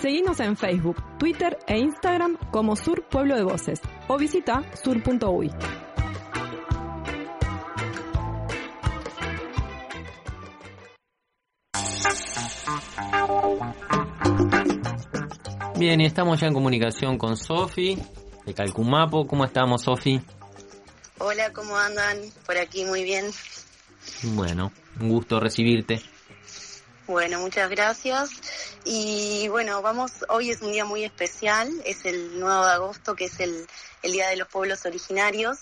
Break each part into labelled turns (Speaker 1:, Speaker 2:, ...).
Speaker 1: Seguimos en Facebook, Twitter e Instagram como Sur Pueblo de Voces o visita sur.uy.
Speaker 2: Bien, y estamos ya en comunicación con Sofi de Calcumapo. ¿Cómo estamos, Sofi?
Speaker 3: Hola, ¿cómo andan? Por aquí muy bien.
Speaker 2: Bueno, un gusto recibirte.
Speaker 3: Bueno, muchas gracias. Y bueno, vamos, hoy es un día muy especial, es el 9 de agosto, que es el, el Día de los Pueblos Originarios.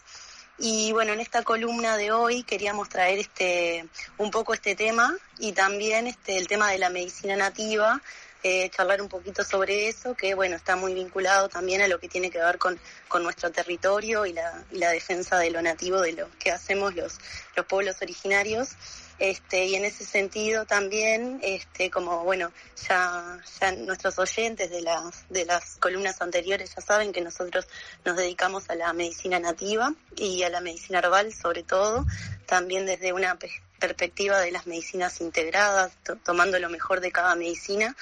Speaker 3: Y bueno, en esta columna de hoy queríamos traer este, un poco este tema y también este, el tema de la medicina nativa, eh, charlar un poquito sobre eso, que bueno, está muy vinculado también a lo que tiene que ver con, con nuestro territorio y la, y la defensa de lo nativo, de lo que hacemos los, los pueblos originarios. Este, y en ese sentido también, este, como bueno, ya, ya nuestros oyentes de las, de las columnas anteriores ya saben que nosotros nos dedicamos a la medicina nativa y a la medicina herbal sobre todo, también desde una perspectiva de las medicinas integradas, tomando lo mejor de cada medicina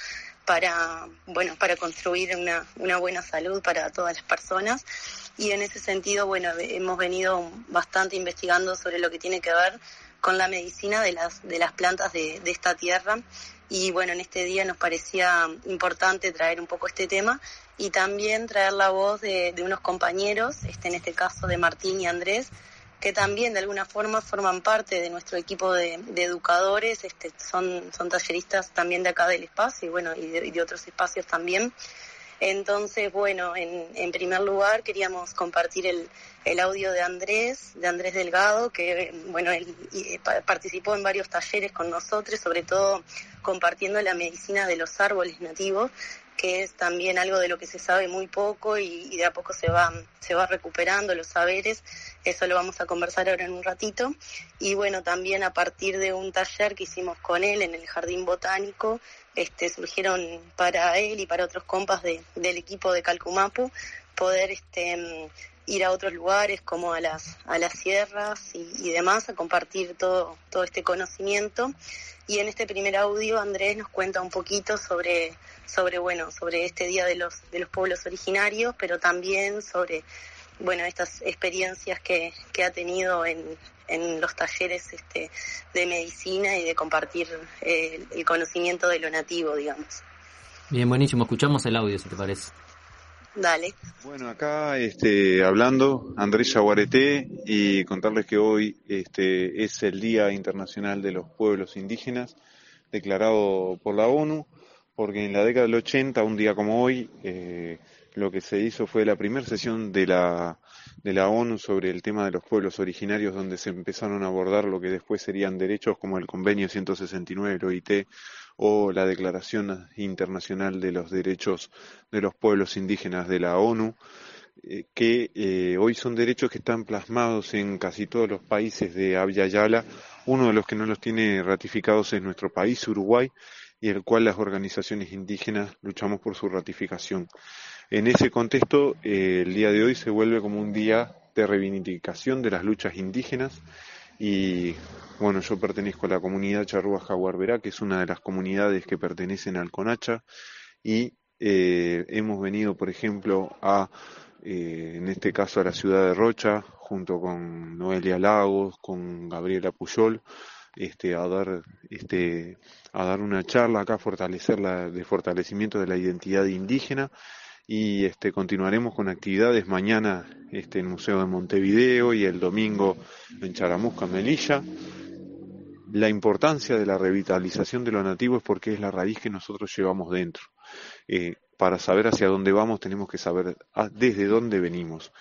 Speaker 3: para, bueno, para construir una, una buena salud para todas las personas. Y en ese sentido, bueno, hemos venido bastante investigando sobre lo que tiene que ver con la medicina de las, de las plantas de, de esta tierra. Y bueno, en este día nos parecía importante traer un poco este tema y también traer la voz de, de unos compañeros, este, en este caso de Martín y Andrés, que también de alguna forma forman parte de nuestro equipo de, educadores, este, son, son talleristas también de acá del espacio y bueno, y de, y de otros espacios también. Entonces, bueno, en, primer lugar queríamos compartir el, el audio de Andrés, de Andrés Delgado, que bueno, él y, participó en varios talleres con nosotros, sobre todo compartiendo la medicina de los árboles nativos, que es también algo de lo que se sabe muy poco y, de a poco se va, se va recuperando los saberes. Eso lo vamos a conversar ahora en un ratito. Y bueno, también a partir de un taller que hicimos con él en el Jardín Botánico, este, surgieron para él y para otros compas de, del equipo de Calcumapu poder este, ir a otros lugares como a las, a las sierras y, demás a compartir todo, todo este conocimiento. Y en este primer audio Andrés nos cuenta un poquito sobre, sobre bueno, sobre este día de los, de los pueblos originarios, pero también sobre bueno, estas experiencias que, que ha tenido en, en los talleres este, de medicina y de compartir eh, el conocimiento de lo nativo, digamos.
Speaker 2: Bien, buenísimo. Escuchamos el audio, si te parece.
Speaker 3: Dale.
Speaker 4: Bueno, acá este, hablando, Andrés Yaguareté, y contarles que hoy este, es el Día Internacional de los Pueblos Indígenas, declarado por la ONU, porque en la década del 80, un día como hoy, eh, lo que se hizo fue la primera sesión de la, de la ONU sobre el tema de los pueblos originarios, donde se empezaron a abordar lo que después serían derechos como el Convenio 169 del OIT o la Declaración Internacional de los Derechos de los Pueblos Indígenas de la ONU, eh, que eh, hoy son derechos que están plasmados en casi todos los países de Abya Yala. Uno de los que no los tiene ratificados es nuestro país, Uruguay, y el cual las organizaciones indígenas luchamos por su ratificación. En ese contexto, eh, el día de hoy se vuelve como un día de reivindicación de las luchas indígenas y bueno, yo pertenezco a la comunidad Charrúa Jaguarberá, que es una de las comunidades que pertenecen al CONACHA y eh, hemos venido, por ejemplo, a, eh, en este caso a la ciudad de Rocha, junto con Noelia Lagos, con Gabriela Puyol, este, a dar, este, a dar una charla acá, fortalecer la, de fortalecimiento de la identidad indígena y este, continuaremos con actividades mañana este, en el Museo de Montevideo y el domingo en Charamusca, Melilla. La importancia de la revitalización de lo nativo es porque es la raíz que nosotros llevamos dentro. Eh, para saber hacia dónde vamos tenemos que saber desde dónde venimos.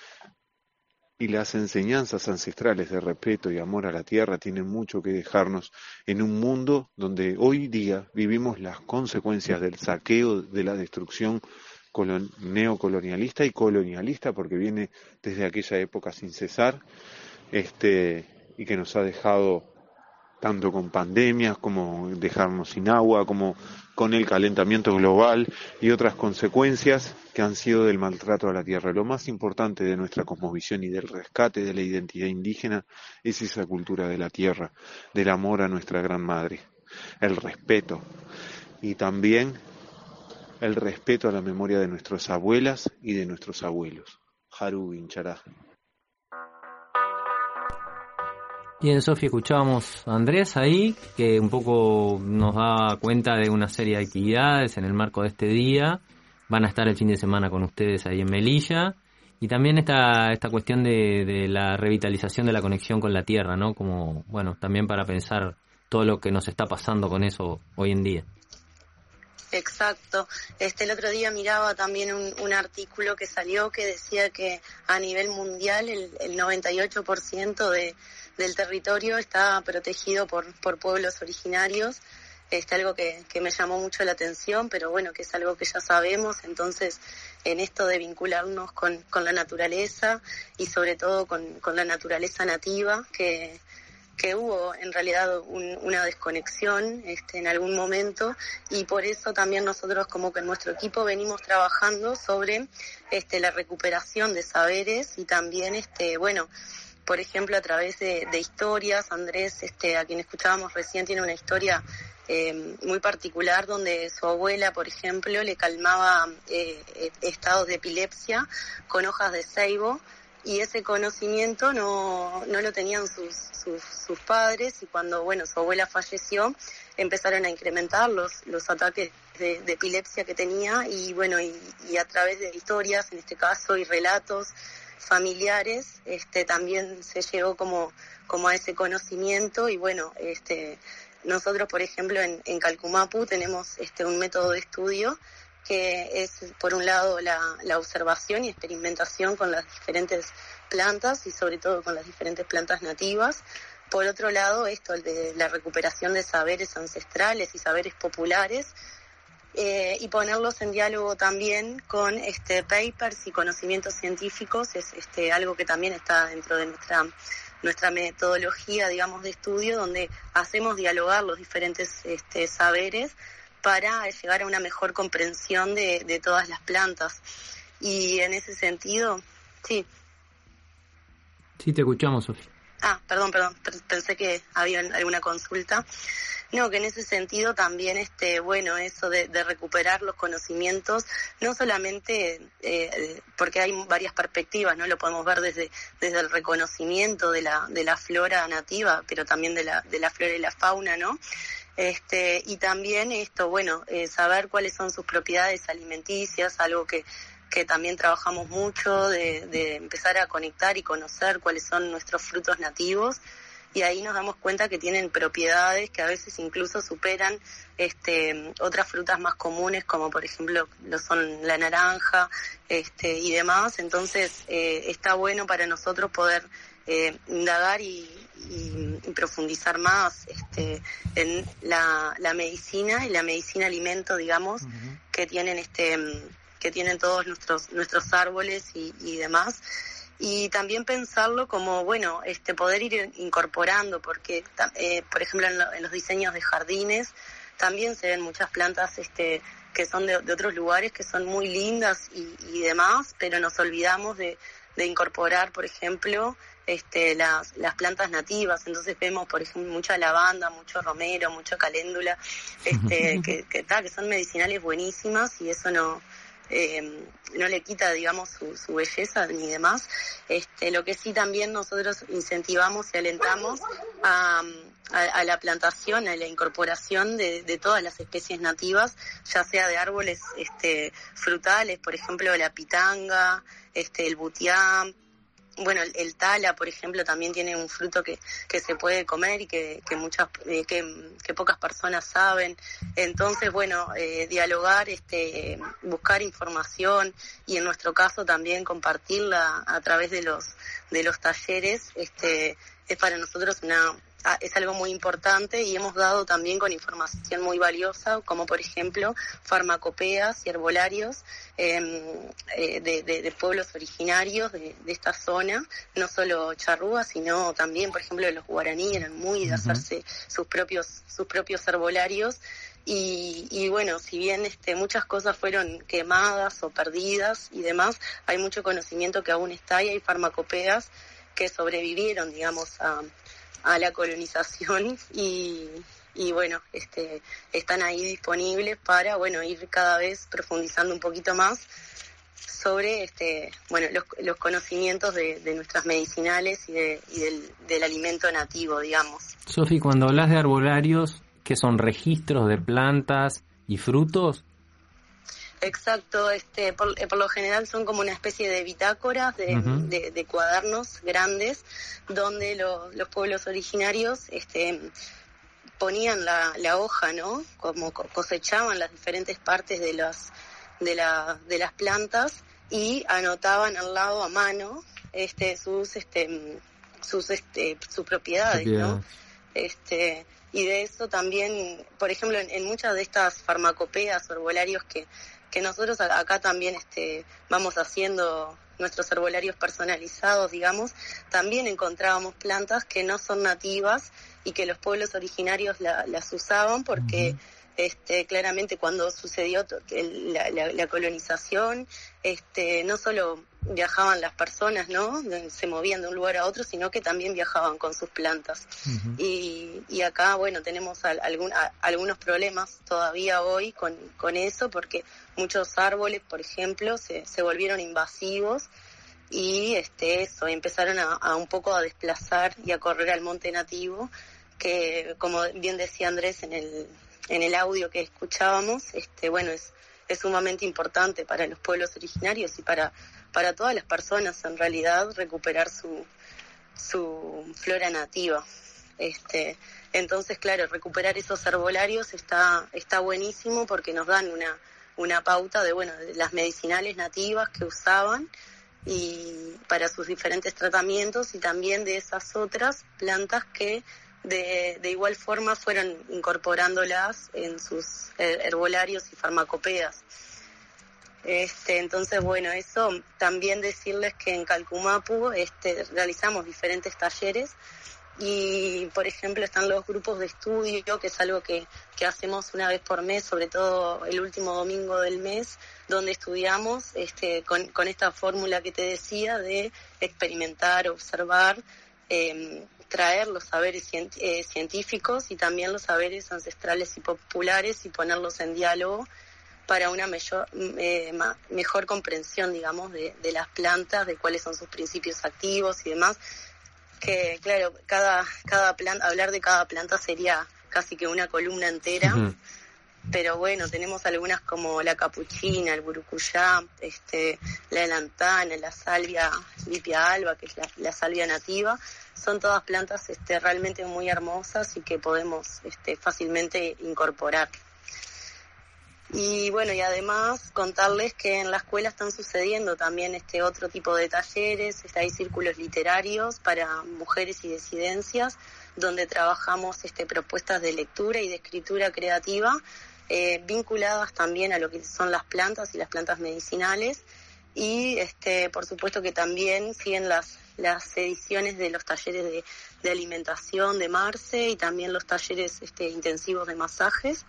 Speaker 4: Y las enseñanzas ancestrales de respeto y amor a la tierra tienen mucho que dejarnos en un mundo donde hoy día vivimos las consecuencias del saqueo, de la destrucción neocolonialista y colonialista porque viene desde aquella época sin cesar este y que nos ha dejado tanto con pandemias como dejarnos sin agua como con el calentamiento global y otras consecuencias que han sido del maltrato a la tierra. Lo más importante de nuestra cosmovisión y del rescate de la identidad indígena es esa cultura de la tierra, del amor a nuestra gran madre, el respeto y también el respeto a la memoria de nuestras abuelas y de nuestros abuelos. Haru Inchará.
Speaker 2: Bien, Sofía, escuchábamos a Andrés ahí, que un poco nos da cuenta de una serie de actividades en el marco de este día. Van a estar el fin de semana con ustedes ahí en Melilla. Y también esta, esta cuestión de, de la revitalización de la conexión con la tierra, ¿no? Como, bueno, también para pensar todo lo que nos está pasando con eso hoy en día.
Speaker 3: Exacto. Este, el otro día miraba también un, un artículo que salió que decía que a nivel mundial el, el 98% de, del territorio está protegido por, por pueblos originarios. Este, algo que, que me llamó mucho la atención, pero bueno, que es algo que ya sabemos. Entonces, en esto de vincularnos con, con la naturaleza y sobre todo con, con la naturaleza nativa, que, que hubo en realidad un, una desconexión este, en algún momento y por eso también nosotros como que en nuestro equipo venimos trabajando sobre este, la recuperación de saberes y también este, bueno, por ejemplo, a través de, historias. Andrés, este, a quien escuchábamos recién, tiene una historia eh, muy particular donde su abuela, por ejemplo, le calmaba eh, estados de epilepsia con hojas de ceibo y ese conocimiento no, no lo tenían sus, sus, sus, padres y cuando, bueno, su abuela falleció, empezaron a incrementar los, los ataques de, epilepsia que tenía y, bueno, y, y a través de historias, en este caso, y relatos, familiares, este, también se llegó como, como a ese conocimiento y bueno, este, nosotros, por ejemplo, en, en Calcumapu tenemos este, un método de estudio que es, por un lado, la, observación y experimentación con las diferentes plantas y sobre todo con las diferentes plantas nativas. Por otro lado, esto, de la recuperación de saberes ancestrales y saberes populares, eh, y ponerlos en diálogo también con este papers y conocimientos científicos es este algo que también está dentro de nuestra nuestra metodología digamos de estudio donde hacemos dialogar los diferentes este, saberes para llegar a una mejor comprensión de, de todas las plantas. Y en ese sentido sí.
Speaker 2: Sí te escuchamos Sofía
Speaker 3: ah perdón perdón. Pensé que había alguna consulta. No, que en ese sentido también, este, bueno, eso de, de recuperar los conocimientos, no solamente eh, porque hay varias perspectivas, no lo podemos ver desde desde el reconocimiento de la de la flora nativa, pero también de la de la flora y la fauna, ¿no? Este, y también esto, bueno, eh, saber cuáles son sus propiedades alimenticias, algo que que también trabajamos mucho de, de empezar a conectar y conocer cuáles son nuestros frutos nativos y ahí nos damos cuenta que tienen propiedades que a veces incluso superan este, otras frutas más comunes como por ejemplo lo son la naranja este, y demás. Entonces eh, está bueno para nosotros poder eh, indagar y, y, y, profundizar más este, en la, la, medicina y la medicina alimento, digamos, uh -huh. que tienen este que tienen todos nuestros nuestros árboles y, y demás y también pensarlo como, bueno, este poder ir incorporando, porque, eh, por ejemplo, en, lo, en, los diseños de jardines también se ven muchas plantas este, que son de, de otros lugares, que son muy lindas y, y demás, pero nos olvidamos de, de incorporar, por ejemplo, este, las, las plantas nativas. Entonces vemos, por ejemplo, mucha lavanda, mucho romero, mucha caléndula, este, que, que, que son medicinales buenísimas y eso no eh, no le quita, digamos, su, su, belleza ni demás. Este, lo que sí también nosotros incentivamos y alentamos a, a, la plantación, a la incorporación de, todas las especies nativas, ya sea de árboles este, frutales, por ejemplo, la pitanga, este, el butiá, bueno, el, tala, por ejemplo, también tiene un fruto que, que se puede comer y que, que muchas, eh, que, pocas personas saben. Entonces, bueno, eh, dialogar, este, buscar información y en nuestro caso también compartirla a través de los, de los talleres, este, es para nosotros una, es algo muy importante y hemos dado también con información muy valiosa, como por ejemplo farmacopeas y herbolarios eh, de, de, de, pueblos originarios de, de, esta zona, no solo charrúas, sino también, por ejemplo, los guaraní eran muy de hacerse sus propios, sus propios herbolarios. Y, y, bueno, si bien este, muchas cosas fueron quemadas o perdidas y demás, hay mucho conocimiento que aún está y hay farmacopeas que sobrevivieron, digamos, a, a la colonización y, y bueno, este, están ahí disponibles para, bueno, ir cada vez profundizando un poquito más sobre este, bueno, los, conocimientos de, nuestras medicinales y, del, alimento nativo, digamos.
Speaker 2: Sofi, cuando hablas de arbolarios, ¿qué son registros de plantas y frutos?
Speaker 3: Exacto, este, por, eh, lo general son como una especie de bitácoras, de, cuadernos grandes, donde los pueblos originarios este, ponían la, la hoja, ¿no? Como cosechaban las diferentes partes de las, de, la, de las plantas y anotaban al lado a mano este sus este sus este sus propiedades, ¿no? Este y de eso también, por ejemplo, en, muchas de estas farmacopeas herbolarios que que nosotros acá también este vamos haciendo nuestros herbolarios personalizados, digamos, también encontrábamos plantas que no son nativas y que los pueblos originarios las usaban porque este, claramente cuando sucedió la, colonización, este, no solo viajaban las personas, ¿no? Se movían de un lugar a otro, sino que también viajaban con sus plantas. y, y, acá, bueno, tenemos algún, algunos problemas todavía hoy con, con eso, porque muchos árboles, por ejemplo, se, se volvieron invasivos y este eso empezaron a, a, un poco a desplazar y a correr al monte nativo que como bien decía Andrés en el en el audio que escuchábamos, este, bueno, es, es sumamente importante para los pueblos originarios y para, para todas las personas en realidad recuperar su, su flora nativa. Este, entonces, claro, recuperar esos herbolarios está, está buenísimo porque nos dan una, una pauta de, bueno, de las medicinales nativas que usaban y para sus diferentes tratamientos y también de esas otras plantas que de, de igual forma fueron incorporándolas en sus herbolarios y farmacopeas. Este, entonces, bueno, eso también decirles que en Calcumapu este, realizamos diferentes talleres y, por ejemplo, están los grupos de estudio, que es algo que, que hacemos una vez por mes, sobre todo el último domingo del mes, donde estudiamos este, con, esta fórmula que te decía de experimentar, observar, eh, traer los saberes eh, científicos y también los saberes ancestrales y populares y ponerlos en diálogo para una mayor, eh, mejor comprensión, digamos, de, las plantas, de cuáles son sus principios activos y demás. Que, claro, cada, cada planta, hablar de cada planta sería casi que una columna entera. Pero bueno, tenemos algunas como la capuchina, el burucuyá, este, la elantana, la salvia lipia alba, que es la salvia nativa, son todas plantas este, realmente muy hermosas y que podemos este, fácilmente incorporar. Y bueno, y además contarles que en la escuela están sucediendo también este otro tipo de talleres, hay círculos literarios para mujeres y disidencias, donde trabajamos este, propuestas de lectura y de escritura creativa, eh, vinculadas también a lo que son las plantas y las plantas medicinales. Y este, por supuesto que también siguen las, las ediciones de los talleres de, alimentación de Marce y también los talleres este, intensivos de masajes.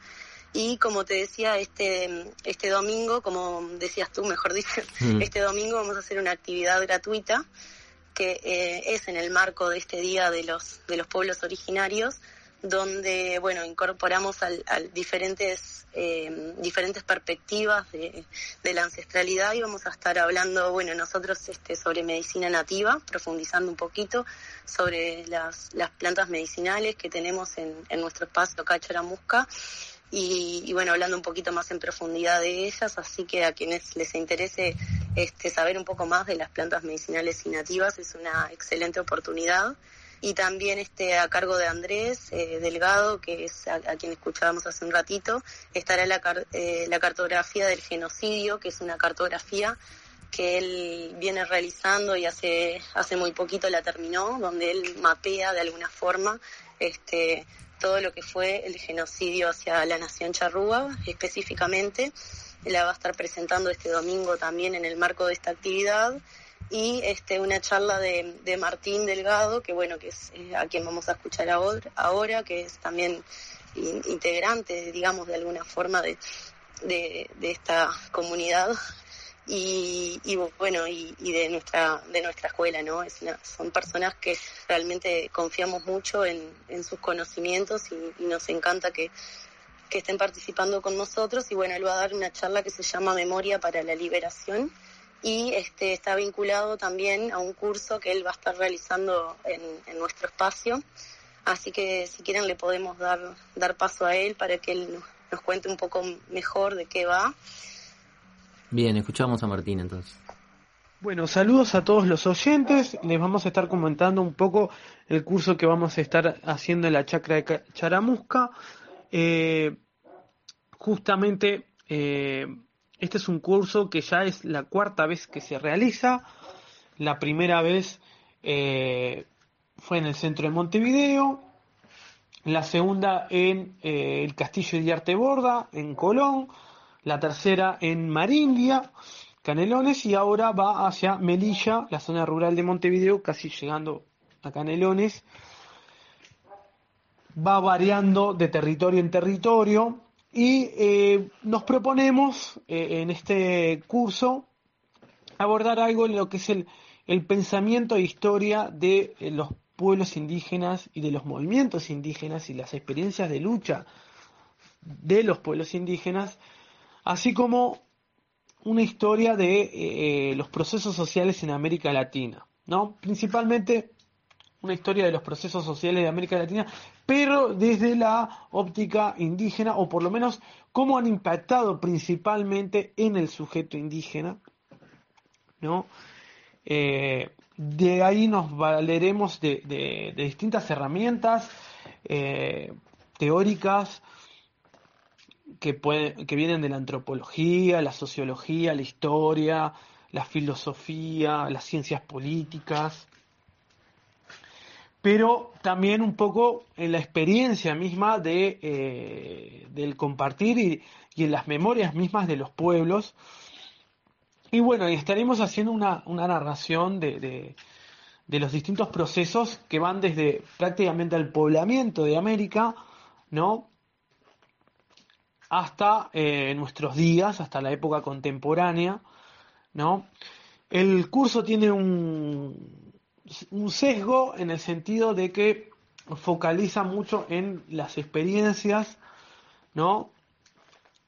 Speaker 3: Y como te decía, este, este domingo, como decías tú, mejor dicho, mm. este domingo vamos a hacer una actividad gratuita que eh, es en el marco de este Día de los, de los Pueblos Originarios, donde bueno incorporamos al, diferentes eh, diferentes perspectivas de, la ancestralidad y vamos a estar hablando bueno nosotros este sobre medicina nativa profundizando un poquito sobre las, las plantas medicinales que tenemos en, en nuestro espacio Cacharamusca y, y bueno hablando un poquito más en profundidad de ellas así que a quienes les interese este saber un poco más de las plantas medicinales y nativas es una excelente oportunidad. Y también este a cargo de Andrés eh, Delgado, que es a, quien escuchábamos hace un ratito, estará la, eh, la cartografía del genocidio, que es una cartografía que él viene realizando y hace hace muy poquito la terminó, donde él mapea de alguna forma este todo lo que fue el genocidio hacia la nación charrúa específicamente. La va a estar presentando este domingo también en el marco de esta actividad y este, una charla de, Martín Delgado, que bueno, que es eh, a quien vamos a escuchar ahora, ahora que es también integrante, digamos, de alguna forma de, de, esta comunidad y, bueno, y, de nuestra de nuestra escuela, ¿no? Es son personas que realmente confiamos mucho en, sus conocimientos y, nos encanta que, que estén participando con nosotros y bueno, él va a dar una charla que se llama Memoria para la Liberación y este está vinculado también a un curso que él va a estar realizando en, en nuestro espacio. Así que si quieren le podemos dar, dar paso a él para que él nos cuente un poco mejor de qué va.
Speaker 2: Bien, escuchamos a Martín entonces.
Speaker 5: Bueno, saludos a todos los oyentes. Les vamos a estar comentando un poco el curso que vamos a estar haciendo en la chacra de Charamusca. Eh, justamente, eh, este es un curso que ya es la cuarta vez que se realiza. La primera vez eh, fue en el centro de Montevideo. La segunda en el Castillo de Arte Borda, en Colón la tercera en Marindia, Canelones, y ahora va hacia Melilla, la zona rural de Montevideo, casi llegando a Canelones. Va variando de territorio en territorio y eh, nos proponemos eh, en este curso abordar algo en lo que es el, pensamiento e historia de eh, los pueblos indígenas y de los movimientos indígenas y las experiencias de lucha de los pueblos indígenas así como una historia de eh, eh, los procesos sociales en América Latina, ¿no? Principalmente una historia de los procesos sociales de América Latina, pero desde la óptica indígena, o por lo menos cómo han impactado principalmente en el sujeto indígena, ¿no? Eh, de ahí nos valeremos de, distintas herramientas teóricas, que, vienen de la antropología, la sociología, la historia, la filosofía, las ciencias políticas, pero también un poco en la experiencia misma de, eh, del compartir y, en las memorias mismas de los pueblos. Y bueno, estaremos haciendo una, narración de, de, de, los distintos procesos que van desde prácticamente el poblamiento de América, ¿no? Hasta eh, nuestros días, hasta la época contemporánea, ¿no? El curso tiene un, un sesgo en el sentido de que focaliza mucho en las experiencias, ¿no?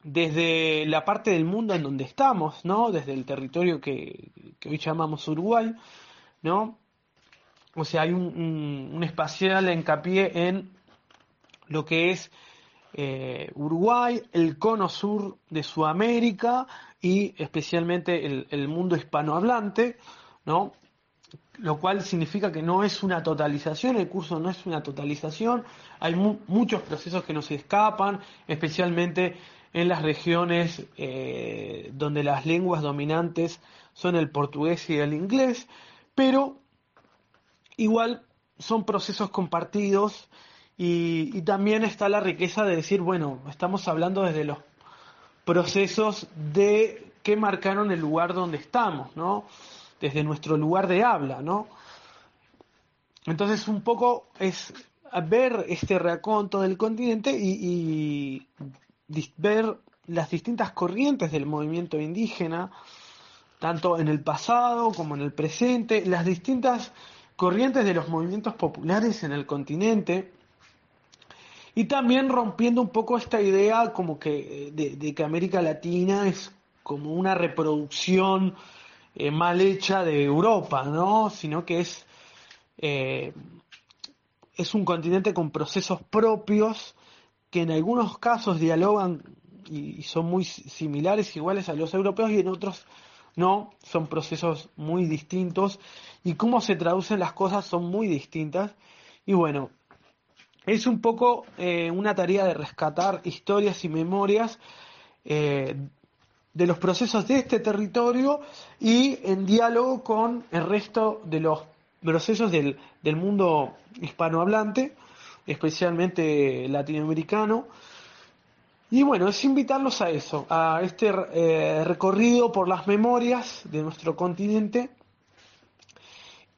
Speaker 5: Desde la parte del mundo en donde estamos, ¿no? Desde el territorio que, hoy llamamos Uruguay, ¿no? O sea, hay un, un espacial hincapié en lo que es eh, Uruguay, el cono sur de Sudamérica y especialmente el, mundo hispanohablante, ¿no? Lo cual significa que no es una totalización, el curso no es una totalización, hay muchos procesos que nos escapan, especialmente en las regiones eh, donde las lenguas dominantes son el portugués y el inglés, pero igual son procesos compartidos y, también está la riqueza de decir, bueno, estamos hablando desde los procesos de que marcaron el lugar donde estamos, ¿no? Desde nuestro lugar de habla, ¿no? Entonces un poco es ver este raconto del continente y, ver las distintas corrientes del movimiento indígena, tanto en el pasado como en el presente, las distintas corrientes de los movimientos populares en el continente, y también rompiendo un poco esta idea como que de, que América Latina es como una reproducción eh, mal hecha de Europa, ¿no? Sino que es, eh, es un continente con procesos propios que en algunos casos dialogan y, son muy similares, iguales a los europeos y en otros no, son procesos muy distintos y cómo se traducen las cosas son muy distintas. Y bueno, es un poco eh, una tarea de rescatar historias y memorias eh, de los procesos de este territorio y en diálogo con el resto de los procesos del, mundo hispanohablante, especialmente latinoamericano. Y bueno, es invitarlos a eso, a este eh, recorrido por las memorias de nuestro continente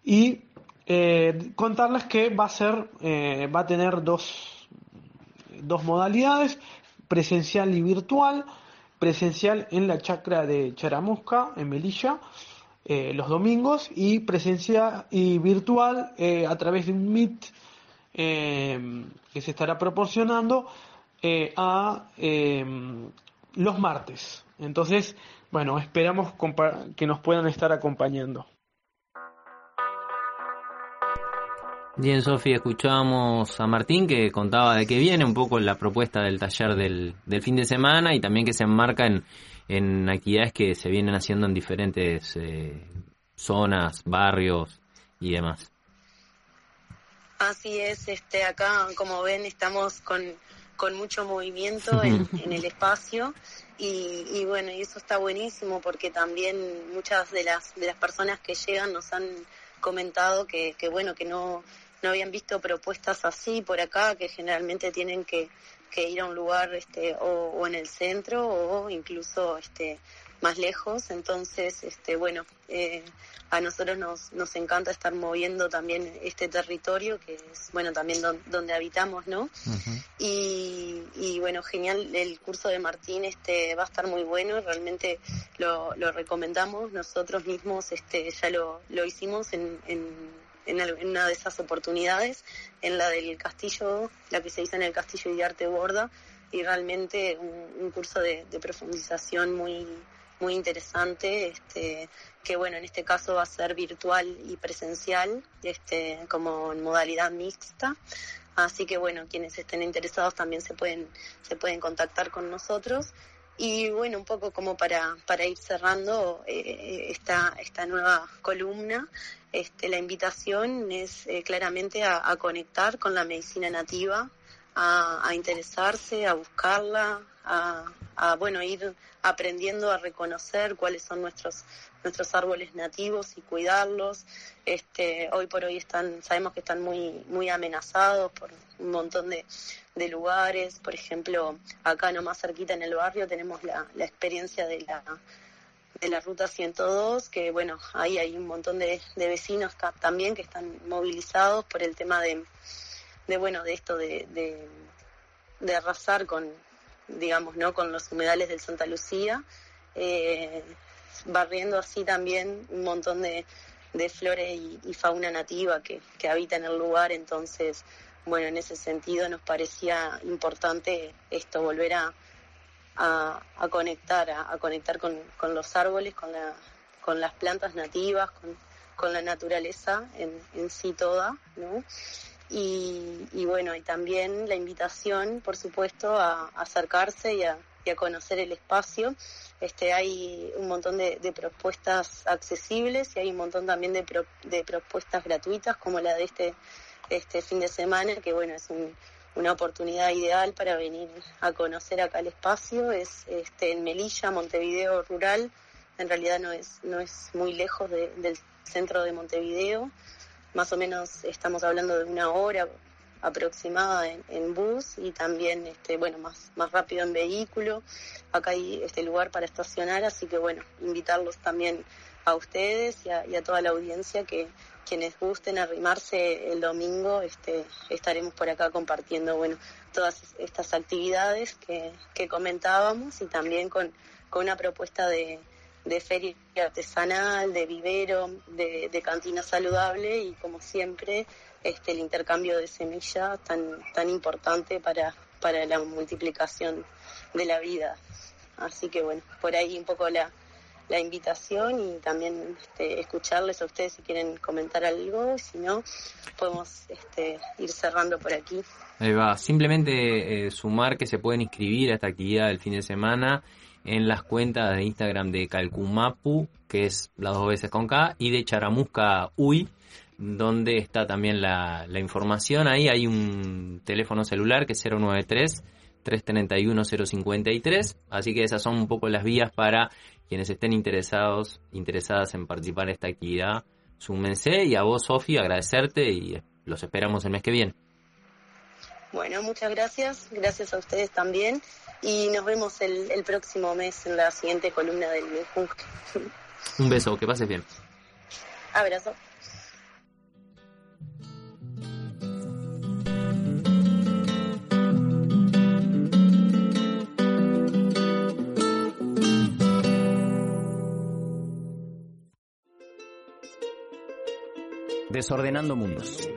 Speaker 5: y eh, contarles que va a ser, eh, va a tener dos, dos modalidades, presencial y virtual. presencial en la chacra de Charamusca, en Melilla, eh, los domingos, y presencia y virtual a través de un Meet que se estará proporcionando a los martes. Entonces, bueno, esperamos que nos puedan estar acompañando.
Speaker 2: Bien, Sofía, escuchábamos a Martín que contaba de qué viene un poco la propuesta del taller del, del fin de semana y también que se enmarca en, en actividades que se vienen haciendo en diferentes eh, zonas, barrios y demás.
Speaker 3: Así es, este acá como ven estamos con, con mucho movimiento en, en el espacio y, y, bueno, y eso está buenísimo porque también muchas de las, de las personas que llegan nos han comentado que, que bueno, que no, no habían visto propuestas así por acá, que generalmente tienen que, que ir a un lugar este, o, en el centro o incluso este, más lejos. Entonces, este, bueno, eh, a nosotros nos, nos encanta estar moviendo también este territorio, que es, bueno, también donde habitamos, ¿no? y, y, bueno, genial, el curso de Martín este, va a estar muy bueno, realmente lo, lo recomendamos. Nosotros mismos este, ya lo, lo hicimos en, en en, una de esas oportunidades, en la del castillo, la que se hizo en el castillo de arte borda, y realmente un, curso de, profundización muy muy interesante, este, que bueno, en este caso va a ser virtual y presencial, este, como en modalidad mixta. Así que bueno, quienes estén interesados también se pueden, se pueden contactar con nosotros. Y bueno, un poco como para, para ir cerrando eh, esta, esta nueva columna, este, la invitación es eh, claramente a, conectar con la medicina nativa, a, interesarse, a buscarla, a, bueno ir aprendiendo a reconocer cuáles son nuestros nuestros árboles nativos y cuidarlos. Este, hoy por hoy están, sabemos que están muy muy amenazados por un montón de, de lugares. Por ejemplo, acá nomás cerquita en el barrio tenemos la, la experiencia de la de la ruta 102, que bueno, ahí hay un montón de, vecinos también que están movilizados por el tema de, de bueno, de esto de, de, arrasar con, digamos, ¿no? Con los humedales del Santa Lucía, eh, barriendo así también un montón de, de flora y, fauna nativa que, que habita en el lugar, entonces, bueno, en ese sentido nos parecía importante esto, volver a a, a conectar, a, conectar con, con, los árboles, con, la, con las plantas nativas, con, con la naturaleza en, en, sí toda, ¿no? Y, y, bueno, y también la invitación, por supuesto, a, acercarse y a, y a, conocer el espacio. Este, hay un montón de, de, propuestas accesibles y hay un montón también de, de propuestas gratuitas, como la de este, este fin de semana, que bueno, es un, una oportunidad ideal para venir a conocer acá el espacio. Es este, en Melilla, Montevideo rural. En realidad no es, no es muy lejos del centro de Montevideo. Más o menos estamos hablando de una hora aproximada en, bus y también este bueno más más rápido en vehículo. Acá hay este lugar para estacionar así que bueno invitarlos también a ustedes y a toda la audiencia que, quienes gusten arrimarse el domingo, este, estaremos por acá compartiendo, bueno, todas estas actividades que, que comentábamos y también con, con una propuesta de, de feria artesanal, de vivero, de, cantina saludable y como siempre este, el intercambio de semillas tan, tan importante para, para la multiplicación de la vida. Así que bueno, por ahí un poco la, la invitación y también este, escucharles a ustedes si quieren comentar algo, si no, podemos este, ir cerrando por aquí.
Speaker 2: Ahí va, simplemente eh, sumar que se pueden inscribir a esta actividad del fin de semana en las cuentas de Instagram de Calcumapu, que es las dos veces con K, y de Charamusca Uy, donde está también la, la información. Ahí hay un teléfono celular que es 093 331 053, así que esas son un poco las vías para quienes estén interesados, interesadas en participar en esta actividad, súmense y a vos, Sofi, agradecerte y los esperamos el mes que viene.
Speaker 3: Bueno, muchas gracias, gracias a ustedes también y nos vemos el, el próximo mes en la siguiente columna del Minjunque.
Speaker 2: Un beso, que pases bien.
Speaker 3: Abrazo.
Speaker 6: Desordenando Mundos.